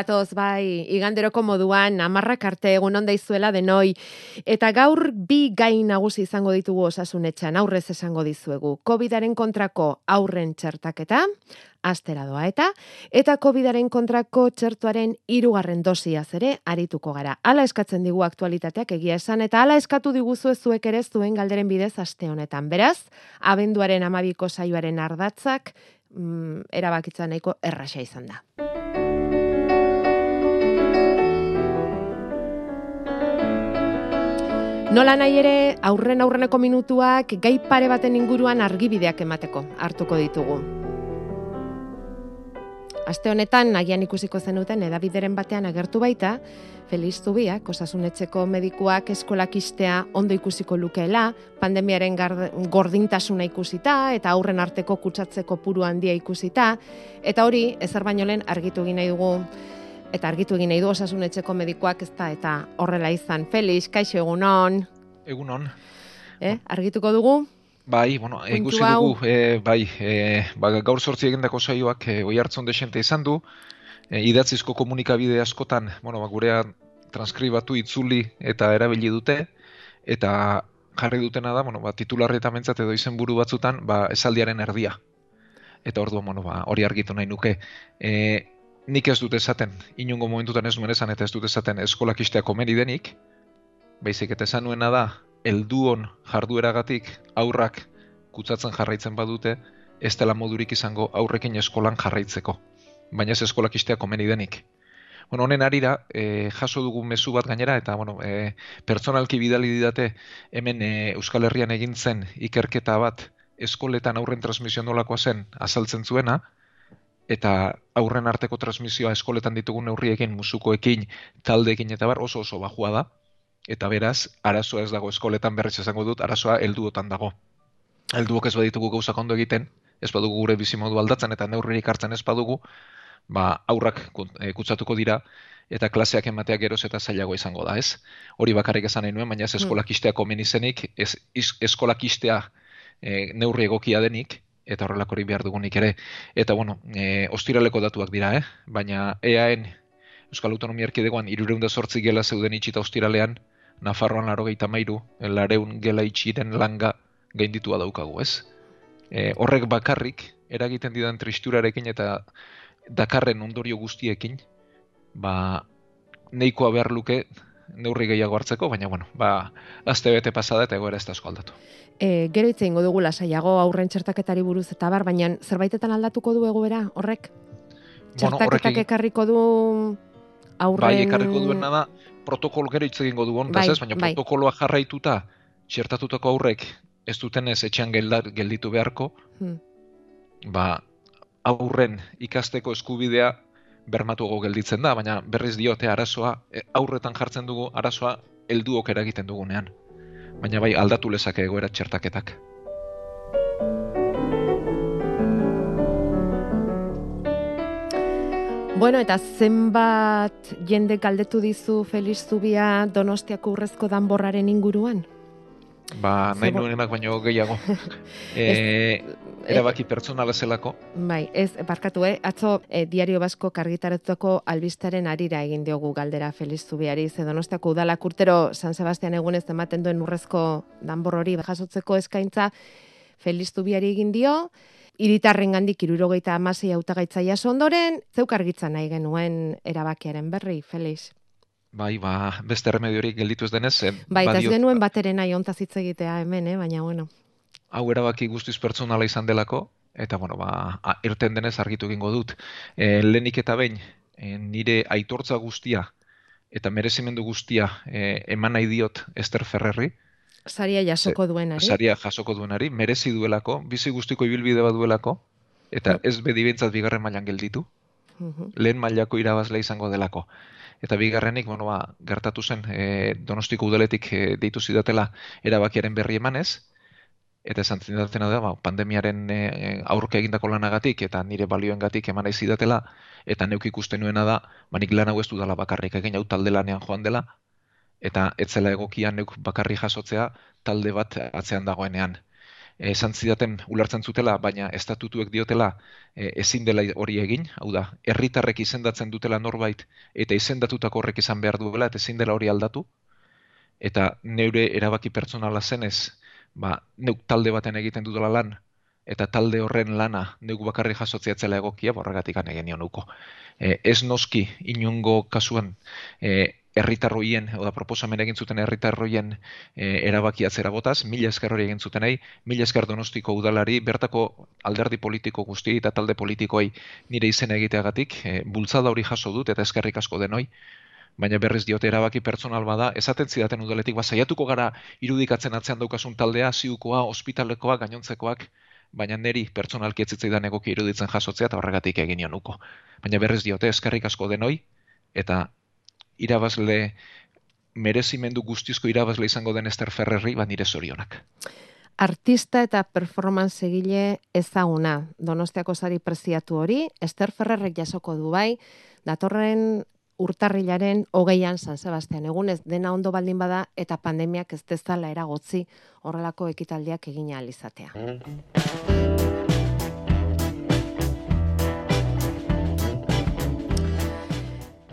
Gatoz bai, iganderoko moduan amarrak arte egun onda izuela denoi. Eta gaur bi gai nagusi izango ditugu osasunetxan aurrez esango dizuegu. Covidaren kontrako aurren txertaketa, astera doa eta, eta Covidaren kontrako txertuaren hirugarren dosia ere arituko gara. Hala eskatzen digu aktualitateak egia esan, eta hala eskatu diguzu zuek ere zuen galderen bidez aste honetan. Beraz, abenduaren amabiko saioaren ardatzak, mm, erabakitza nahiko erraxa izan da. Nola nahi ere, aurren aurreneko minutuak gai pare baten inguruan argibideak emateko hartuko ditugu. Aste honetan, nagian ikusiko zenuten edabideren batean agertu baita, Feliz Zubiak, osasunetxeko medikuak eskolak istea ondo ikusiko lukeela, pandemiaren gordintasuna ikusita, eta aurren arteko kutsatzeko puru handia ikusita, eta hori, ezer baino lehen argitu egin nahi dugu eta argitu egin nahi du osasunetxeko medikoak ez da eta horrela izan. Felix, kaixo egunon. Egunon. Eh, argituko dugu? Bai, bueno, ikusi dugu, e, bai, e, ba, gaur sortzi egindako saioak e, oi hartzon desente izan du, e, idatzizko komunikabide askotan, bueno, ba, gurea transkribatu itzuli eta erabili dute, eta jarri dutena da, bueno, ba, titularri eta mentzat edo izen buru batzutan, ba, esaldiaren erdia. Eta orduan, bueno, ba, hori argitu nahi nuke. E, nik ez dut esaten, inungo momentutan ez nuen esan eta ez dut esaten eskolak istea komeni denik, baizik eta esan nuena da, elduon jardueragatik aurrak kutsatzen jarraitzen badute, ez dela modurik izango aurrekin eskolan jarraitzeko. Baina ez eskolak istea komeni denik. Bueno, honen arira, e, jaso dugu mezu bat gainera, eta bueno, e, pertsonalki bidali didate hemen e, Euskal Herrian egin zen ikerketa bat eskoletan aurren transmisio nolakoa zen azaltzen zuena, eta aurren arteko transmisioa eskoletan ditugun neurriekin, musukoekin, taldeekin eta bar oso oso bajua da. Eta beraz, arazoa ez dago eskoletan berriz esango dut, arazoa helduotan dago. Helduok ez baditugu gauzak ondo egiten, ez badugu gure bizimodu aldatzen eta neurririk hartzen ez badugu, ba, aurrak eh, kutsatuko dira eta klaseak ematea geroz eta zailago izango da, ez? Hori bakarrik esan nahi nuen, baina ez hmm. istea komen izenik, ez eskolak istea e, neurri egokia denik, eta horrelako hori behar dugunik ere. Eta, bueno, e, ostiraleko datuak dira, eh? baina EAN Euskal Autonomia Erkidegoan irureunda sortzi gela zeuden itxita ostiralean, Nafarroan laro gehi tamairu, lareun gela itxiren langa gainditua daukagu, ez? E, horrek bakarrik, eragiten didan tristurarekin eta dakarren ondorio guztiekin, ba, neikoa behar luke neurri gehiago hartzeko, baina, bueno, ba, azte bete pasada eta egoera ez da aldatu. E, gero hitze ingo dugu lasaiago aurren txertaketari buruz eta bar, baina zerbaitetan aldatuko du egoera horrek? Txertaketak bueno, ekarriko du aurren... Bai, ekarriko duena da, protokol gero hitz egingo du bai, ez, baina bai. protokoloa jarraituta txertatutako aurrek ez duten ez etxean gelditu beharko, hmm. ba, aurren ikasteko eskubidea bermatuago gelditzen da, baina berriz diote arazoa, e, aurretan jartzen dugu arazoa helduok eragiten dugunean. Baina bai aldatu lezake egoera txertaketak. Bueno, eta zenbat jende galdetu dizu Feliz Zubia Donostiako urrezko danborraren inguruan? Ba, nahi nuen emak baino gehiago. e, erabaki pertsonala zelako. Bai, ez, barkatu, eh? Atzo, e, diario basko kargitaretuako albistaren arira egin diogu galdera Feliz Zubiari, ze donostiako udalak urtero San Sebastian egunez ematen duen urrezko danbor hori jasotzeko eskaintza Feliz Zubiari egin dio, iritarren gandik irurogeita amasei autagaitza ondoren, zeuk argitzen nahi genuen erabakiaren berri, Feliz? Bai, ba, beste remediorik gelditu ez denez. Bai, eta ez genuen bateren nahi ontaz hitz egitea hemen, eh? baina bueno. Hau erabaki guztiz pertsonala izan delako, eta bueno, ba, irten denez argitu egingo dut. E, lehenik eta behin, e, nire aitortza guztia eta merezimendu guztia e, eman nahi diot Ester Ferrerri. Saria jasoko duenari. Saria jasoko duenari, merezi duelako, bizi guztiko ibilbide bat duelako, eta ez bedibintzat bigarren mailan gelditu. Lehen mailako irabazle izango delako. Eta bigarrenik, bueno, ba, gertatu zen, e, donostiko udaletik e, deitu zidatela erabakiaren berri emanez, eta esan zidatena da, ba, pandemiaren e, aurke egindako lanagatik, eta nire balioengatik eman nahi zidatela, eta neuk ikusten nuena da, ba, nik lan hau ez dudala bakarrik egin hau talde lanean joan dela, eta etzela egokia neuk bakarri jasotzea talde bat atzean dagoenean. Esan zidaten ulertzen zutela, baina estatutuek diotela e, ezin dela hori egin, hau da, herritarrek izendatzen dutela norbait eta izendatutako horrek izan behar duela eta ezin dela hori aldatu, eta neure erabaki pertsonala zenez, ba, neuk talde baten egiten dutela lan, eta talde horren lana neuk bakarri jasotzea zela egokia, borregatik anegen nuko. E, ez noski inungo kasuan e, herritarroien oda proposamen egin zuten herritarroien e, erabaki atzera botaz, mila esker hori egin zuten nahi, mila esker donostiko udalari, bertako alderdi politiko guzti eta talde politikoei nire izen egiteagatik, e, bultzada hori jaso dut eta eskerrik asko denoi, baina berriz diote erabaki pertsonal bada, esaten zidaten udaletik, ba, saiatuko gara irudikatzen atzean daukasun taldea, ziukoa, ospitalekoa, gainontzekoak, baina neri pertsonalki etzitzaidan egoki iruditzen jasotzea eta horregatik egin uko. Baina berriz diote, eskerrik asko denoi, eta irabazle merezimendu guztizko irabazle izango den Ester Ferrerri ba nire zorionak. Artista eta performance egile ezaguna. Donostiako sari preziatu hori, Ester Ferrerrek jasoko du bai, datorren urtarrilaren hogeian San Sebastian egunez dena ondo baldin bada eta pandemiak ez dezala eragotzi horrelako ekitaldiak egina alizatea.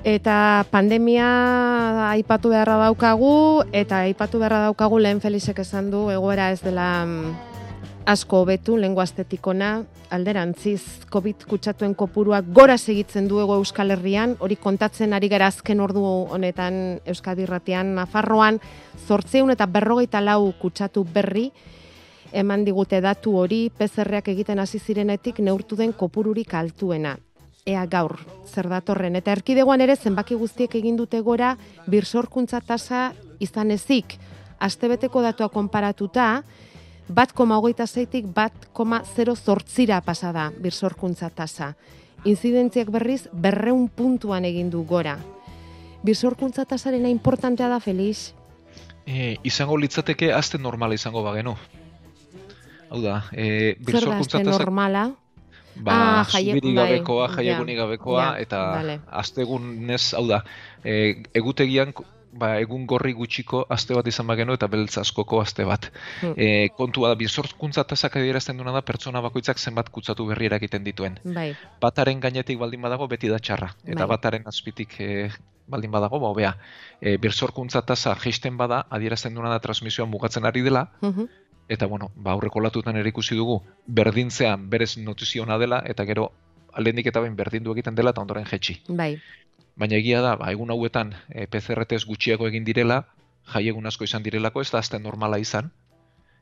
Eta pandemia aipatu beharra daukagu, eta aipatu beharra daukagu lehen Felixek esan du, egoera ez dela mm, asko hobetu lengua estetikona, alderantziz COVID kutsatuen kopuruak gora segitzen duego Euskal Herrian, hori kontatzen ari gara azken ordu honetan Euskadi Ratian, Nafarroan, zortzeun eta berrogeita lau kutsatu berri, eman digute datu hori, pezerreak egiten hasi zirenetik neurtu den kopururik altuena ea gaur zer datorren eta erkidegoan ere zenbaki guztiek egin dute gora birsorkuntza tasa izan ezik astebeteko datua konparatuta bat koma hogeita zeitik bat koma zero zortzira pasada birsorkuntza tasa. Inzidentziak berriz berreun puntuan egin du gora. Birsorkuntza tasarena importantea da, Felix? E, izango litzateke azte normala izango bagenu. Hau da, e, birsorkuntza tasa... normala? Ba, ah, zubiri bai, gabekoa, jaieguni gabekoa, eta vale. astegunez, hau da, e, egutegian, ba, egun gorri gutxiko aste bat izan bagenu eta beltz askoko aste bat. Hmm. E, kontua da, bizortkuntza tasak adierazten duna da, pertsona bakoitzak zenbat kutsatu berri egiten dituen. Bai. Bataren gainetik baldin badago, beti da txarra. Eta bai. bataren azpitik e, baldin badago, ba, bea, e, tasa geisten bada, adierazten duna da transmisioan mugatzen ari dela, uh eta bueno, ba aurreko latutan ere ikusi dugu berdintzean berez notiziona dela eta gero alendik eta bain berdindu egiten dela eta ondoren jetxi. Bai. Baina egia da, ba, egun hauetan e, eh, PCR-tez gutxiago egin direla, jai egun asko izan direlako, ez da azten normala izan,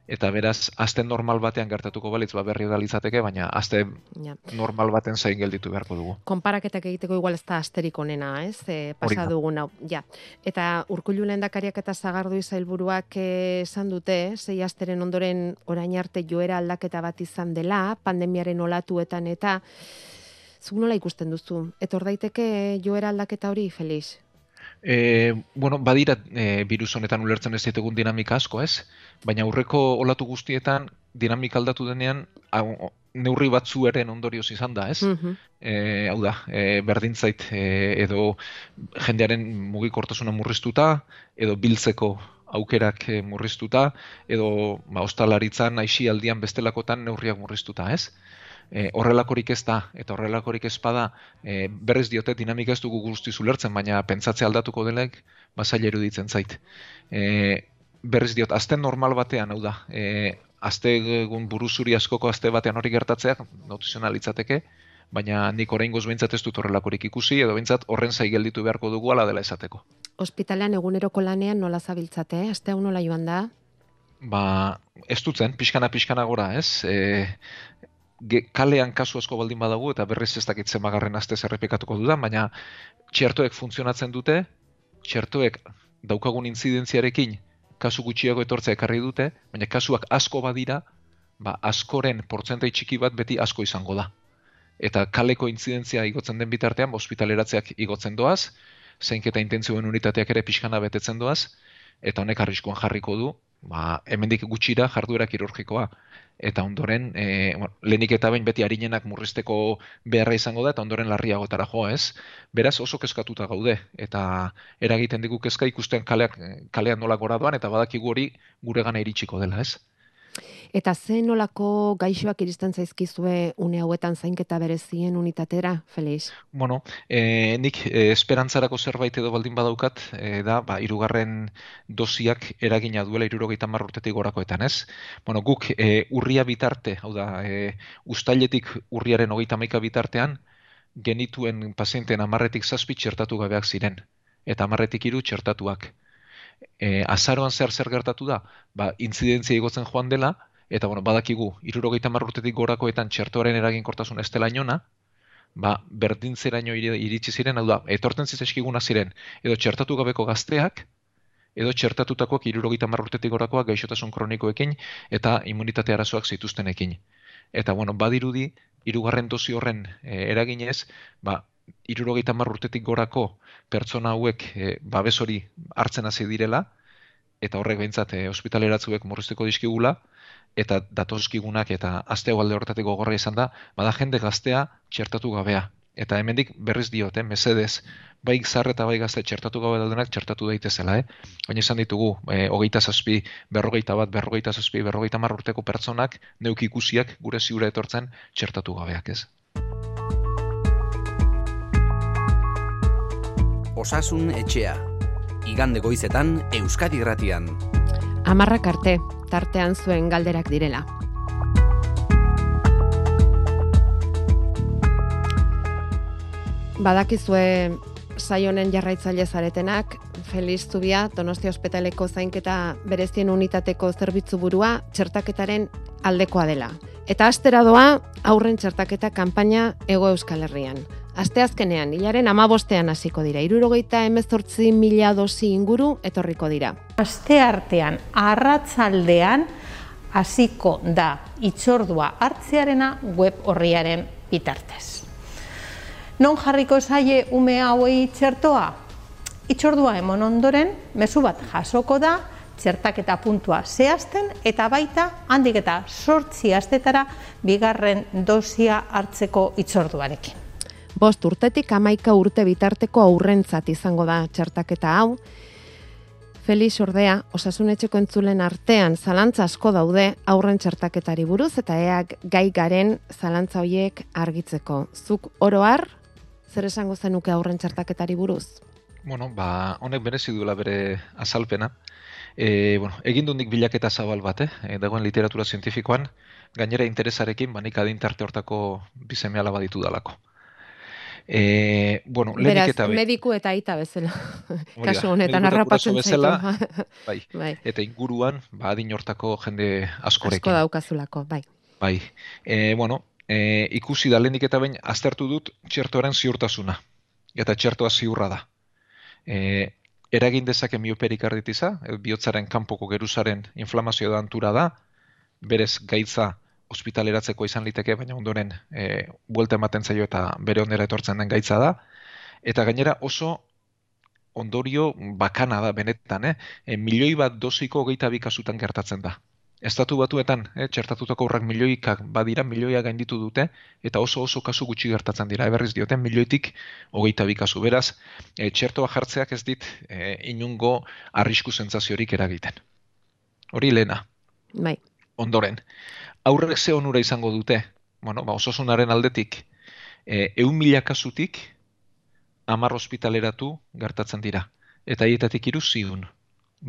eta beraz azten normal batean gertatuko balitz ba berri da litzateke baina aste normal baten zain gelditu beharko dugu. Konparaketak egiteko igual ez da asterik onena, ez? E, pasa dugun hau. Ja. Eta Urkullu lehendakariak eta Sagardu Izailburuak eh, esan dute, sei asteren ondoren orain arte joera aldaketa bat izan dela, pandemiaren olatuetan eta zu nola ikusten duzu? Etor daiteke joera aldaketa hori, Felix? E, bueno, badira e, virus honetan ulertzen ez ditugun dinamika asko, ez? Baina aurreko olatu guztietan dinamika aldatu denean hau, neurri batzu eren ondorioz izan da, ez? Mm hau da, e, berdintzait e, edo jendearen mugikortasuna murriztuta, edo biltzeko aukerak murriztuta, edo ba, ostalaritzan, aixi aldian bestelakotan neurriak murriztuta, ez? E, horrelakorik ez da, eta horrelakorik ez bada, e, berrez diote dinamika ez dugu guzti zulertzen, baina pentsatze aldatuko delek, bazaila eruditzen zait. E, berrez diot, azten normal batean, hau da, e, azte egun buruzuri askoko azte batean hori gertatzeak, notizionalitzateke, baina nik orain goz behintzat ez dut horrelakorik ikusi, edo behintzat horren zai gelditu beharko dugu ala dela esateko. Hospitalean eguneroko lanean nola zabiltzate, azte hau nola joan da? Ba, ez dutzen, pixkana-pixkana gora, ez? E, kalean kasu asko baldin badagu eta berriz ez dakit zemagarren aste zerrepikatuko dudan, baina txertoek funtzionatzen dute, txertoek daukagun inzidentziarekin kasu gutxiago etortzea ekarri dute, baina kasuak asko badira, ba, askoren portzentai txiki bat beti asko izango da. Eta kaleko inzidentzia igotzen den bitartean, ba, ospitaleratzeak igotzen doaz, zeinketa intentzioen unitateak ere pixkana betetzen doaz, eta honek arriskoan jarriko du, ba, hemendik gutxira jarduera kirurgikoa. Eta ondoren, e, bueno, lehenik eta behin beti harinenak murrizteko beharra izango da, eta ondoren larriagotara joa ez. Beraz oso kezkatuta gaude, eta eragiten digu kezka ikusten kaleak, kalean nola gora doan, eta badakigu hori gure gana iritsiko dela ez. Eta ze nolako gaixoak iristen zaizkizue une hauetan zainketa berezien unitatera, Felix? Bueno, e, nik e, esperantzarako zerbait edo baldin badaukat, e, da, ba, irugarren dosiak eragina duela irurogeita marrurtetik gorakoetan, ez? Bueno, guk e, urria bitarte, hau da, e, ustailetik urriaren hogeita maika bitartean, genituen pazienten amarretik zazpi txertatu gabeak ziren. Eta amarretik iru txertatuak. E, azaroan zer zer gertatu da, ba, intzidentzia igotzen joan dela, eta bueno, badakigu, irurogeita marrurtetik gorakoetan txertoaren eraginkortasun ez dela inona, ba, berdintzeraino iritsi ziren, hau da, etorten zizeskiguna ziren, edo txertatu gabeko gazteak, edo txertatutakoak irurogeita marrurtetik gorakoak gaixotasun kronikoekin, eta immunitate arazoak zituztenekin. Eta, bueno, badirudi, irugarren dozi horren e, eraginez, ba, irurogeita marrurtetik gorako pertsona hauek e, babes hori hartzen hasi direla, eta horrek behintzat e, ospitaleratzuek murrizteko dizkigula, eta datozkigunak eta aste alde horretatik gogorra izan da, bada jende gaztea txertatu gabea. Eta hemendik berriz diote, eh, mesedez, bai zar eta bai gazte txertatu gabe daudenak txertatu daitezela, eh? Baina izan ditugu, e, hogeita zazpi, berrogeita bat, berrogeita zazpi, berrogeita marrurteko pertsonak, neuk ikusiak gure ziura etortzen txertatu gabeak, ez? Osasun etxea. Igande goizetan Euskadi Gratian. Amarrak arte, tartean zuen galderak direla. Badakizue saionen jarraitzaile zaretenak, Feliz Zubia, Donostia Hospitaleko zainketa berezien unitateko zerbitzu burua, txertaketaren aldekoa dela. Eta astera doa, aurren txertaketa kanpaina Ego Euskal Herrian. Aste azkenean, hilaren amabostean hasiko dira, irurogeita emezortzi mila dosi inguru etorriko dira. Aste artean, arratzaldean, hasiko da itxordua hartzearena web horriaren bitartez. Non jarriko zaie ume hauei txertoa? Itxordua emon ondoren, mezu bat jasoko da, txertaketa puntua zehazten, eta baita handik eta sortzi astetara bigarren dosia hartzeko itxorduarekin. Bost urtetik amaika urte bitarteko aurrentzat izango da txertaketa hau. Felix ordea, osasunetxeko entzulen artean zalantza asko daude aurren txertaketari buruz eta eak gai garen zalantza hoiek argitzeko. Zuk oroar, zer esango zenuke aurren txertaketari buruz? Bueno, ba, honek berezi duela bere azalpena. E, bueno, egin nik bilaketa zabal bat, eh? dagoen literatura zientifikoan, gainera interesarekin, banik adintarte hortako bizemeala baditu dalako. E, bueno, Beraz, eta mediku eta aita bezala. Kasu honetan harrapatzen bezala, bai. bai. Eta inguruan, ba, adin hortako jende askorekin. Asko daukazulako, bai. Bai. E, bueno, e, ikusi da lehenik eta bain, aztertu dut txertoaren ziurtasuna. Eta txertoa ziurra da. E, eragin dezake mioperik arditiza, bihotzaren kanpoko geruzaren inflamazio da antura da, berez gaitza ospitaleratzeko izan liteke, baina ondoren e, buelta ematen zaio eta bere ondera etortzen den gaitza da. Eta gainera oso ondorio bakana da benetan, eh? E, milioi bat dosiko hogeita bikasutan gertatzen da. Estatu batuetan, eh, txertatutako horrak milioikak badira, milioia gainditu dute, eta oso oso kasu gutxi gertatzen dira, eberriz dioten milioitik hogeita bikasu. Beraz, e, txertoa jartzeak ez dit e, inungo arrisku zentzaziorik eragiten. Hori lehena. Bai. Ondoren, aurrek ze onura izango dute, bueno, ba, osasunaren aldetik, e, eun mila kasutik, amar ospitaleratu gertatzen dira. Eta hietatik iru ziun.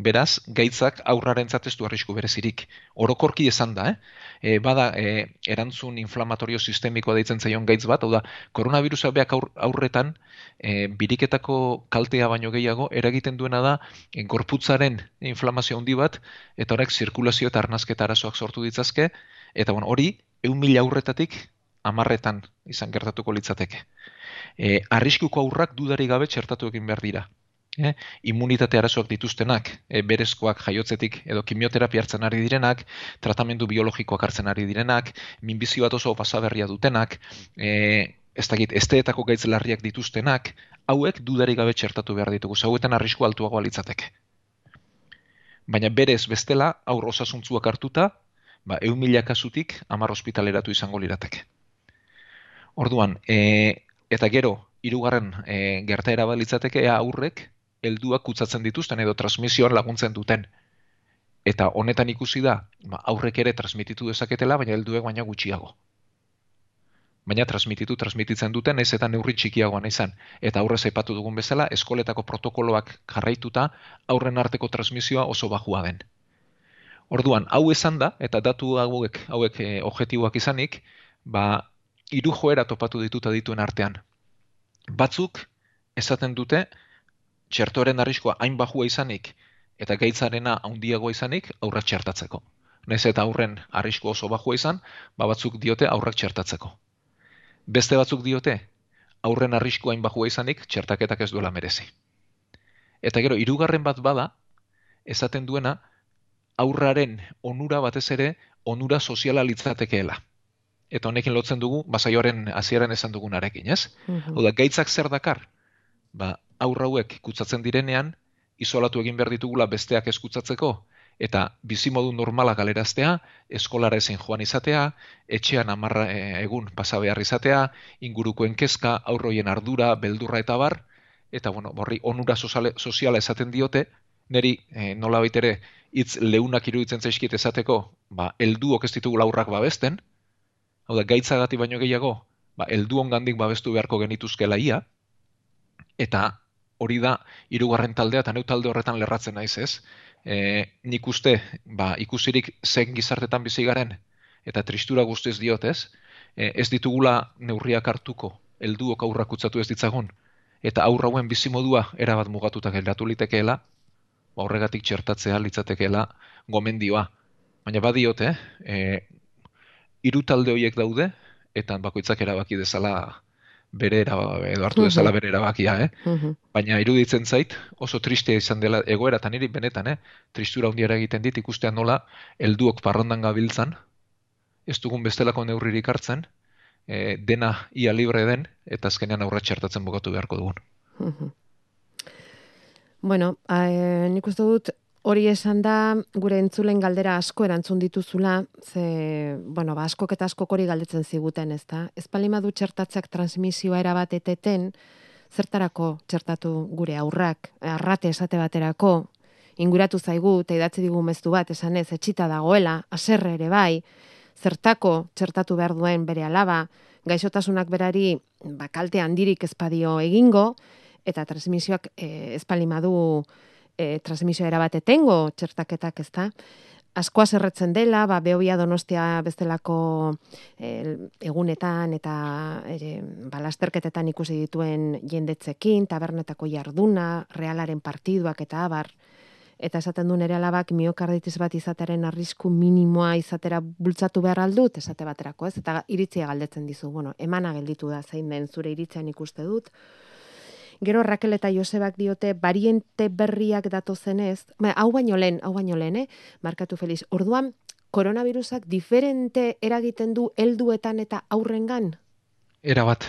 Beraz, gaitzak aurraren zatestu arrisku berezirik. Orokorki esan da, eh? E, bada, e, erantzun inflamatorio sistemikoa deitzen zaion gaitz bat, hau da, koronavirusa beak aurretan, e, biriketako kaltea baino gehiago, eragiten duena da, e, gorputzaren inflamazio handi bat, eta horrek zirkulazio eta arnazketa arazoak sortu ditzazke, Eta bueno, hori, eun mila aurretatik amarretan izan gertatuko litzateke. E, arriskuko aurrak dudari gabe txertatu egin behar dira. E, immunitate arazoak dituztenak, e, berezkoak jaiotzetik edo kimioterapia hartzen ari direnak, tratamendu biologikoak hartzen ari direnak, minbizio bat oso pasaberria dutenak, e, ez dakit, esteetako gaitz larriak dituztenak, hauek dudari gabe txertatu behar ditugu, zauetan arrisku altuagoa litzateke. Baina berez bestela, aur osasuntzuak hartuta, ba, eun mila kasutik amar ospitaleratu izango lirateke. Orduan, e, eta gero, hirugarren e, gertaera balitzateke ea aurrek helduak kutsatzen dituzten edo transmisioan laguntzen duten. Eta honetan ikusi da, ba, aurrek ere transmititu dezaketela, baina helduek baina gutxiago. Baina transmititu, transmititzen duten, ez eta neurri txikiagoan izan. Eta aurrez aipatu dugun bezala, eskoletako protokoloak jarraituta, aurren arteko transmisioa oso bajua den. Orduan, hau esan da, eta datu hauek, hauek e, objektiboak izanik, ba, hiru joera topatu dituta dituen artean. Batzuk esaten dute txertoren arriskoa hain bajua izanik eta gaitzarena handiagoa izanik aurrak txertatzeko. Nez eta aurren arrisko oso bajua izan, ba batzuk diote aurrak txertatzeko. Beste batzuk diote aurren arriskoa hain bajua izanik txertaketak ez duela merezi. Eta gero hirugarren bat bada esaten duena aurraren onura batez ere onura soziala litzatekeela eta honekin lotzen dugu basaioaren hasieran esan dugunarekin, ez? Mm Oda, gaitzak zer dakar? Ba, aurra hauek kutsatzen direnean, isolatu egin behar ditugula besteak eskutsatzeko, eta bizimodu normala galeraztea, eskolara ezin joan izatea, etxean amarra e, egun pasa behar izatea, ingurukoen kezka, aurroien ardura, beldurra eta bar, eta bueno, borri onura soziala esaten diote, neri e, nola baitere hitz leunak iruditzen zaizkit esateko, ba, elduok ez ditugula aurrak babesten, hau da, gaitzagati baino gehiago, ba, eldu ongandik babestu beharko genituzkela ia, eta hori da, hirugarren taldea, eta neu talde horretan lerratzen naiz ez, e, nik uste, ba, ikusirik zen gizartetan bizi garen, eta tristura guztiz diot ez, e, ez ditugula neurriak hartuko, helduok aurrak utzatu ez ditzagun, eta aurrauen bizi modua erabat mugatuta geratu litekeela, ba, horregatik txertatzea litzatekeela gomendioa. Baina badiote, eh, hiru talde horiek daude eta bakoitzak erabaki dezala bere erabaki, edo hartu dezala bere erabakia, eh? Baina iruditzen zait, oso tristea izan dela egoera eta niri benetan, eh? Tristura hundiara egiten dit ikustean nola helduok parrondan gabiltzan, ez dugun bestelako neurririk hartzen, e, dena ia libre den eta azkenean aurra txertatzen bogatu beharko dugun. Bueno, eh, nik uste dut Hori esan da, gure entzulen galdera asko erantzun dituzula, ze, bueno, ba, askok eta askok hori galdetzen ziguten, ez da? Ez du txertatzak transmisioa erabat eteten, zertarako txertatu gure aurrak, arrate esate baterako, inguratu zaigu, eta idatzi digu meztu bat, esan ez, etxita dagoela, aserre ere bai, zertako txertatu behar duen bere alaba, gaixotasunak berari, ba, kalte handirik ezpadio egingo, eta transmisioak eh, ezpalimadu e, transmisio erabate tengo txertaketak ez da. Askoa zerretzen dela, ba, behobia donostia bestelako e, egunetan eta e, balasterketetan ikusi dituen jendetzekin, tabernetako jarduna, realaren partiduak eta abar, eta esaten du nere alabak miokarditis bat izateren arrisku minimoa izatera bultzatu behar aldut, esate baterako ez, eta iritzia galdetzen dizu, bueno, emana gelditu da zein den zure iritzean ikuste dut, Gero Rakel eta Josebak diote bariente berriak dato zenez, ba, hau baino lehen, hau baino lehen, eh? markatu feliz. Orduan, koronavirusak diferente eragiten du helduetan eta aurrengan? Era bat,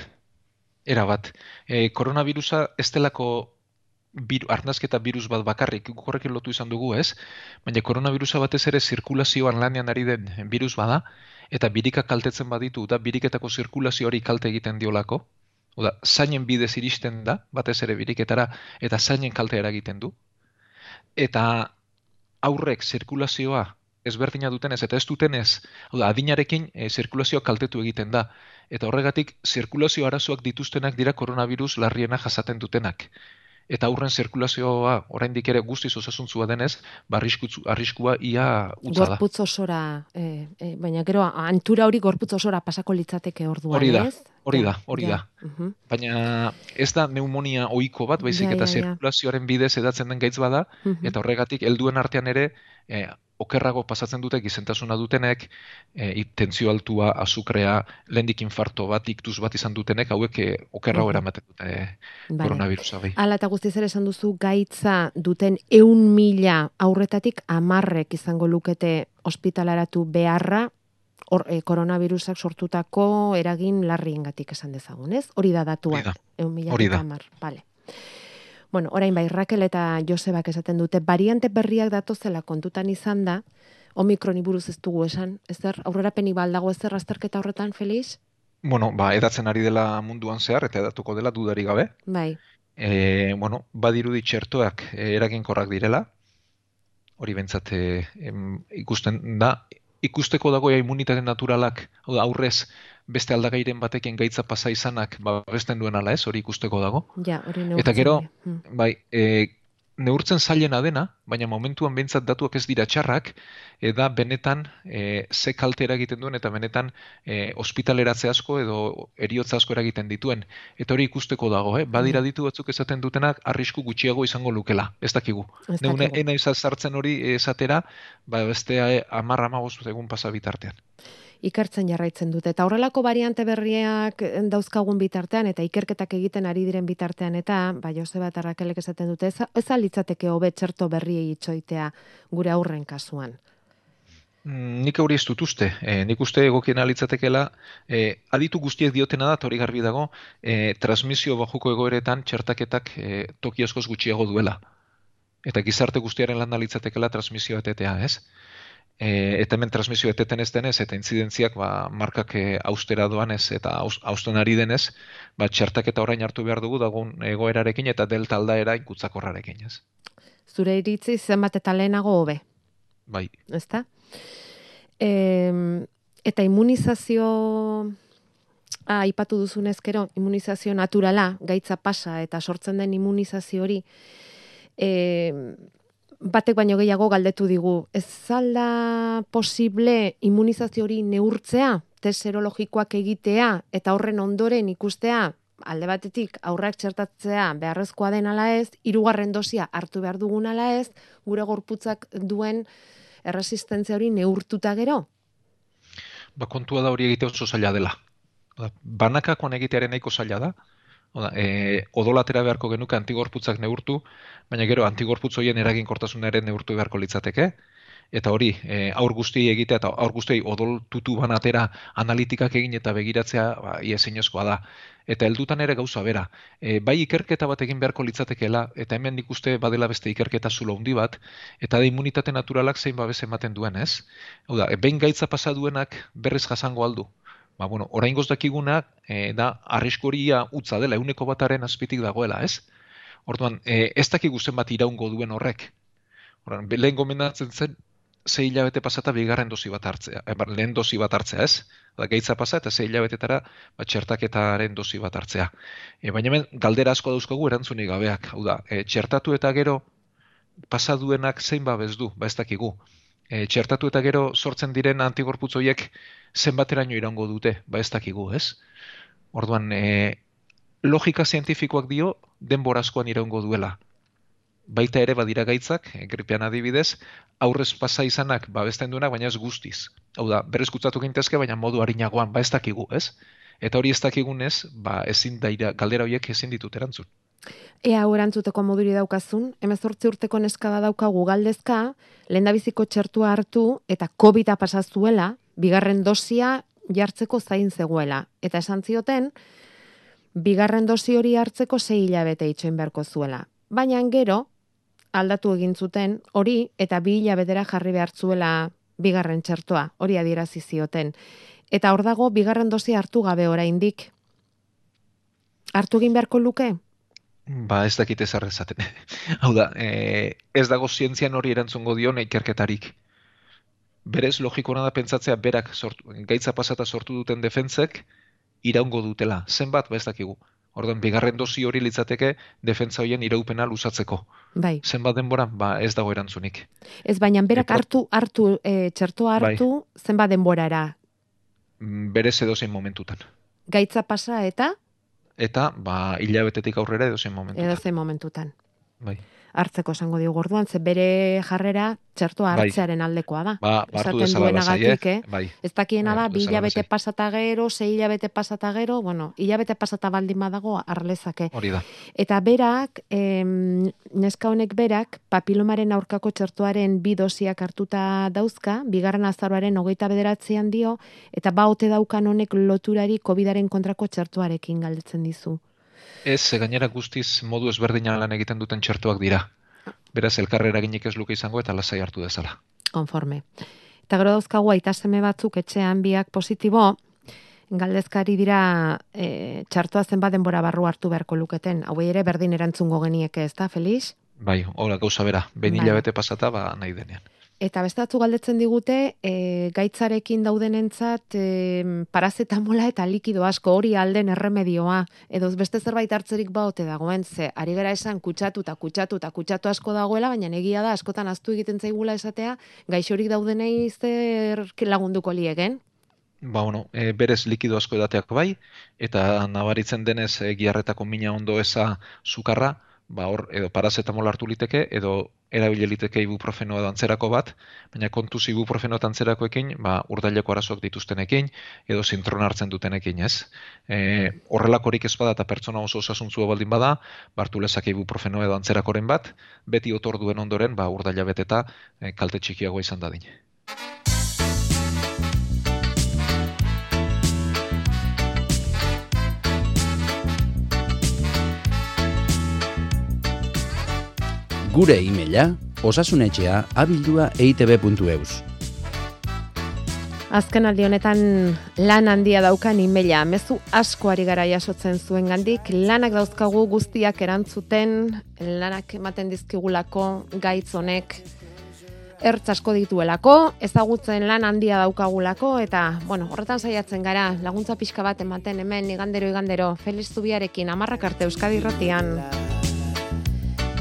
era bat. E, koronavirusa ez delako bir, arnazketa virus bat bakarrik, horrekin lotu izan dugu ez, baina koronavirusa batez ere zirkulazioan lanean ari den virus bada, eta birika kaltetzen baditu, da biriketako zirkulazio hori kalte egiten diolako, Oda, zainen bidez iristen da, batez ere biriketara, eta zainen kalte eragiten du. Eta aurrek zirkulazioa ezberdina dutenez eta ez dutenez, oda, adinarekin e, zirkulazioa kaltetu egiten da. Eta horregatik, zirkulazio arazoak dituztenak dira koronavirus larriena jasaten dutenak eta aurren zirkulazioa oraindik ere guztiz osasuntzua denez, ba arriskua ia utza da. Gorputz osora, e, e, baina gero antura hori gorputz osora pasako litzateke orduan, hori da, Hori da, hori da. Baina ez da pneumonia ohiko bat, baizik eta zirkulazioaren bidez edatzen den gaitz bada, eta horregatik helduen artean ere e, okerrago pasatzen dute gizentasuna dutenek, e, tentzio altua, azukrea, lendik infarto bat, iktuz bat izan dutenek, hauek e, okerrago eramaten dute e, koronavirusa bai. Ala eta guztiz ere esan duzu gaitza duten eun mila aurretatik amarrek izango lukete ospitalaratu beharra, Or, e, koronavirusak sortutako eragin larriengatik esan dezagun, ez? Hori da datua. Hori da. Vale. Bueno, orain bai, Rakel eta Josebak esaten dute, variante berriak datozela kontutan izan da, omikroni buruz ez dugu esan, ez der, aurrera peni baldago ez der azterketa horretan, Feliz? Bueno, ba, edatzen ari dela munduan zehar, eta edatuko dela dudari gabe. Bai. E, bueno, badirudi txertoak e, eraginkorrak direla, hori bentsate ikusten da, ikusteko dago imunitate naturalak, hau da, aurrez, beste aldagairen batekin gaitza pasa izanak, ba, besten duen ala ez, hori ikusteko dago. Ja, hori Eta gero, hmm. bai, e, neurtzen zailena dena, baina momentuan behintzat datuak ez dira txarrak, eda benetan e, ze kalte eragiten duen eta benetan e, ospitaleratze asko edo eriotza asko eragiten dituen. Eta hori ikusteko dago, eh? badira ditu batzuk esaten dutenak arrisku gutxiago izango lukela, ez dakigu. Neune, ena izan hori esatera, ba, beste amarra magos egun pasa bitartean ikertzen jarraitzen dute. Eta horrelako variante berriak dauzkagun bitartean eta ikerketak egiten ari diren bitartean eta, ba, Joseba eta Rakelek esaten dute, ez, ez alitzateke hobe txerto berriei itxoitea gure aurren kasuan. Mm, nik hori ez dut uste. E, nik uste egokien alitzatekela, e, aditu guztiek diotena da, hori garbi dago, e, transmisio bajuko egoeretan txertaketak e, toki askoz gutxiago duela. Eta gizarte guztiaren lan alitzatekela transmisio etetea, ez? E, eta hemen transmisio eteten ez denez, eta intzidentziak ba, markak e, austera doan ez, eta austen ari denez, ba, txertak eta orain hartu behar dugu dagun egoerarekin eta delta aldaera ikutzakorrarekin, ez? Zure iritzi zenbat eta lehenago hobe? Bai. Ezta? E, eta immunizazio ah, ipatu duzun ezkero, immunizazio naturala, gaitza pasa eta sortzen den immunizazio hori, e, batek baino gehiago galdetu digu. Ez zalda posible immunizazio hori neurtzea, test serologikoak egitea, eta horren ondoren ikustea, alde batetik aurrak txertatzea beharrezkoa den ala ez, hirugarren dosia hartu behar dugun ala ez, gure gorputzak duen erresistentzia hori neurtuta gero? Ba, kontua da hori egite oso zaila dela. Ba, banakakoan egitearen nahiko zaila da, Oda, e, odolatera beharko genuke antigorputzak neurtu, baina gero antigorputz horien eraginkortasunaren neurtu beharko litzateke, eta hori, e, aur guzti egitea eta aur guzti odol tutu banatera analitikak egin eta begiratzea ba, ia da. Eta heldutan ere gauza bera. E, bai ikerketa bat egin beharko litzatekeela, eta hemen nik uste badela beste ikerketa zulo handi bat, eta da immunitate naturalak zein babes ematen duen, ez? Hau da, e, behin gaitza pasa duenak berriz jasango aldu ba, bueno, orain dakiguna e, da arriskuria utza dela, euneko bataren azpitik dagoela, ez? Orduan, e, ez dakigu bat iraungo duen horrek. Orduan, lehen gomendatzen zen, ze hilabete pasata bigarren dozi bat hartzea, e, lehen dozi bat hartzea, ez? Da, gaitza pasa eta ze hilabetetara ba, txertaketaren dozi bat hartzea. E, baina hemen, galdera asko dauzkagu erantzunik gabeak. Hau da, e, txertatu eta gero pasaduenak zein babez du, ba ez dakigu e, txertatu eta gero sortzen diren antigorputz horiek zenbateraino irango dute, ba ez dakigu, ez? Orduan, e, logika zientifikoak dio denbora askoan irango duela. Baita ere badira gaitzak, e, gripean adibidez, aurrez pasa izanak babesten duenak, baina ez guztiz. Hau da, berrez gutzatu gintezke, baina modu harinagoan, ba ez dakigu, ez? Eta hori ez dakigunez, ba ezin daira, galdera horiek ezin ditut erantzun. Ea orantzuteko moduri daukazun, emezortzi urteko neskada daukagu galdezka, lehen biziko txertua hartu eta COVID-a pasazuela, bigarren dosia jartzeko zain zegoela. Eta esan zioten, bigarren dosi hori hartzeko zei hilabete itxoin beharko zuela. Baina gero, aldatu egin zuten hori eta bi hilabetera jarri behartzuela bigarren txertua, hori adierazi zioten. Eta hor dago bigarren dosia hartu gabe oraindik. Hartu egin beharko luke? Ba, ez dakit ez arrezaten. Hau da, e, ez dago zientzian hori erantzungo dio ikerketarik. Berez, logikona da pentsatzea berak sortu, gaitza pasata sortu duten defentzek iraungo dutela. Zenbat, ba ez dakigu. Ordan bigarren dozi hori litzateke defentza hoien iraupena luzatzeko. Bai. Zenbat denbora, ba ez dago erantzunik. Ez baina berak hartu hartu e, txertoa bai. hartu zenbat denborara? Mm, berez edo zein momentutan. Gaitza pasa eta eta ba hilabetetik aurrera edo zen momentutan. Edo zen momentutan. Bai hartzeko esango dio gorduan, ze bere jarrera txertoa bai. hartzearen aldekoa da. Ba, bartu dezala gatik, eh? bai. Ez dakiena da, bi hilabete pasata gero, sei hilabete pasata gero, bueno, hilabete pasata baldin badago arlezake. Hori da. Eta berak, em, neska honek berak, papilomaren aurkako txertoaren bi dosiak hartuta dauzka, bigarren azaroaren hogeita bederatzean dio, eta baote daukan honek loturari COVIDaren kontrako txertoarekin galdetzen dizu. Ez, gainera guztiz modu ezberdinan lan egiten duten txertuak dira. Beraz, elkarrera ginik ez luke izango eta lasai hartu dezala. Konforme. Eta gero dauzkagu aitaseme batzuk etxean biak positibo, galdezkari dira e, txartua zenbat denbora barru hartu beharko luketen. Hau ere berdin erantzungo genieke, ez da, Felix? Bai, hola, gauza bera. Ben bai. hilabete pasata, ba, nahi denean. Eta beste batzu galdetzen digute, e, gaitzarekin daudenentzat e, parazetamola eta likido asko hori alden erremedioa. Edo beste zerbait hartzerik baote dagoen, ze ari gara esan kutsatu eta kutsatu eta kutsatu asko dagoela, baina egia da askotan aztu egiten zaigula esatea, gaixorik daudenei zer lagunduko liegen. Ba, bueno, e, berez likido asko edateak bai, eta nabaritzen denez e, giarretako mina ondo eza sukarra, ba hor edo paracetamol hartu liteke edo erabile liteke ibuprofeno edo antzerako bat, baina kontuz ibuprofeno antzerakoekin, ba urdaileko arazoak dituztenekin edo sintron hartzen dutenekin, ez? E, horrelakorik ez bada eta pertsona oso osasuntzua baldin bada, hartu lezake ibuprofeno edo antzerakoren bat, beti otor duen ondoren, ba urdaila beteta e, kalte txikiagoa izan dadin. Gure e-maila osasunetxea abildua eitb.eus. Azken aldi honetan lan handia daukan e-maila, mezu asko ari gara jasotzen zuen gandik, lanak dauzkagu guztiak erantzuten, lanak ematen dizkigulako, gaitz honek, ertz asko dituelako, ezagutzen lan handia daukagulako, eta, bueno, horretan saiatzen gara, laguntza pixka bat ematen hemen, igandero, igandero, Feliz Zubiarekin, amarrak arte Euskadi Rotian.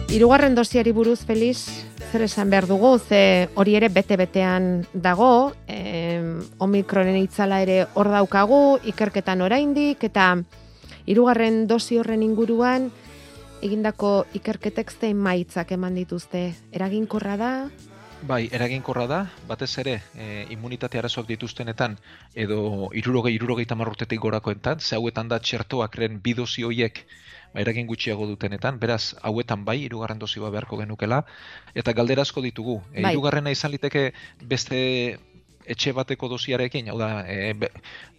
Hirugarren dosiari buruz Feliz zer esan behar dugu, ze hori ere bete-betean dago, eh, omikronen itzala ere hor daukagu, ikerketan oraindik eta hirugarren dosi horren inguruan egindako ikerketek zein maitzak eman dituzte. Eraginkorra da? Bai, eraginkorra da, batez ere, e, immunitate arazoak dituztenetan, edo irurogei, irurogei tamarrutetik gorakoentan, ze hauetan da txertoak ren bidozi hoiek eragin gutxiago dutenetan, beraz, hauetan bai, irugarren dozi bat beharko genukela, eta galdera asko ditugu. E, bai. irugarrena izan liteke beste etxe bateko dosiarekin, hau da, e,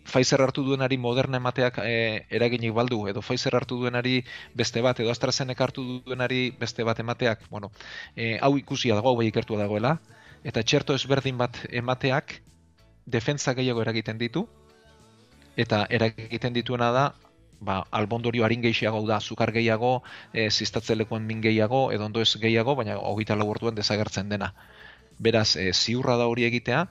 Pfizer hartu duenari moderna emateak e, eraginik baldu, edo Pfizer hartu duenari beste bat, edo AstraZeneca hartu duenari beste bat emateak, bueno, e, hau ikusia dago, hau bai ikertua dagoela, eta txerto ezberdin bat emateak defentza gehiago eragiten ditu, eta eragiten dituena da ba, albondorio harin gehiago da, zukar gehiago, e, eh, ziztatzelekoen min gehiago, edo ondo ez gehiago, baina hogeita lau desagertzen dena. Beraz, e, ziurra da hori egitea,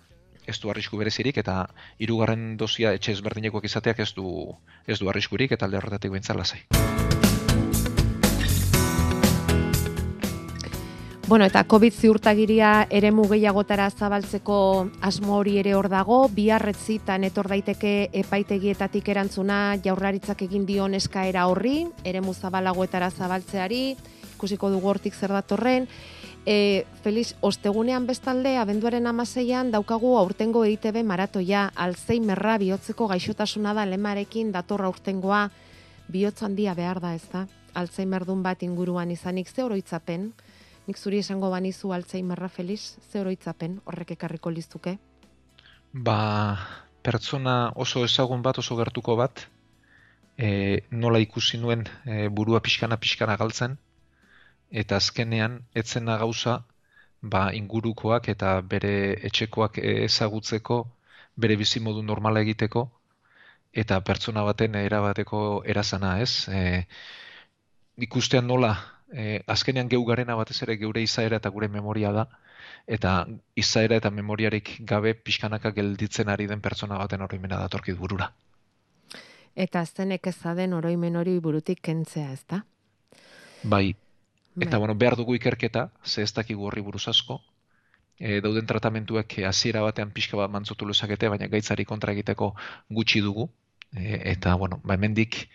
ez du arrisku berezirik, eta hirugarren dosia etxe ezberdinekoak izateak ez du, ez du arriskurik, eta alde horretatik bintzala zai. Bueno, eta COVID ziurtagiria ere gehiagotara zabaltzeko asmo hori ere hor dago, biharretzitan etor daiteke epaitegietatik erantzuna. Jaurlaritzak egin dion eskaera horri, ere zabalagoetara zabaltzeari, ikusiko dugu hortik zer datorren. E, Feliz, ostegunean bestalde, abenduaren amaseian, daukagu aurtengo EITB maratoia, alzheimerra bihotzeko gaixotasuna da lemarekin datorra aurtengoa, bihotz handia behar da ez da, alzheimer dun bat inguruan izanik ze oroitzapen, Nik zuri esango banizu Alzheimerra feliz, ze oroitzapen horrek ekarriko lizuke? Ba, pertsona oso ezagun bat, oso gertuko bat, e, nola ikusi nuen e, burua pixkana pixkana galtzen, eta azkenean etzena gauza ba, ingurukoak eta bere etxekoak ezagutzeko, bere bizi modu normala egiteko, eta pertsona baten erabateko erazana ez. E, ikustean nola e, azkenean geu garena batez ere geure izaera eta gure memoria da, eta izaera eta memoriarik gabe pixkanaka gelditzen ari den pertsona baten oroimena datorkit burura. Eta zenek ez den oroimen hori burutik kentzea, ez da? Bai, eta bai. bueno, behar dugu ikerketa, ze ez dakigu horri buruz asko, e, dauden tratamentuak hasiera batean pixka bat mantzutu lezakete, baina gaitzari kontra egiteko gutxi dugu, e, eta bueno, ba, hemendik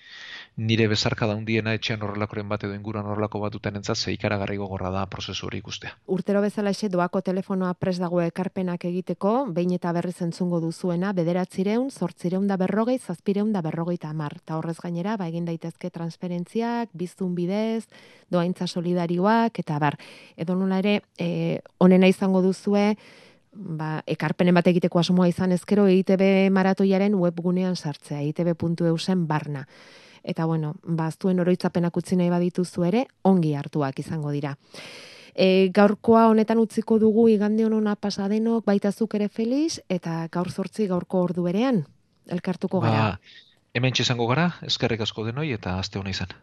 nire bezarka daundiena etxean horrelakoren bat edo inguruan horrelako bat duten entzat, ze ikaragarri gogorra da prozesu hori ikustea. Urtero bezala ese doako telefonoa pres dago ekarpenak egiteko, behin eta berriz entzungo duzuena, bederatzireun, sortzireun da berrogei, zazpireun da berrogei tamar. Ta horrez gainera, ba egin daitezke transferentziak, biztun bidez, doaintza solidarioak, eta bar, edo nola ere, e, onena izango duzue, ba, ekarpenen bat egiteko asmoa izan ezkero EITB maratoiaren webgunean sartzea, eitb.eusen barna eta bueno, baztuen oroitzapenak utzi nahi badituzu ere, ongi hartuak izango dira. E, gaurkoa honetan utziko dugu igande honona pasadenok baita zuk ere Felix eta gaur zortzi gaurko ordu berean elkartuko gara. Ba, hemen txezango gara, eskerrik asko denoi eta aste hona izan.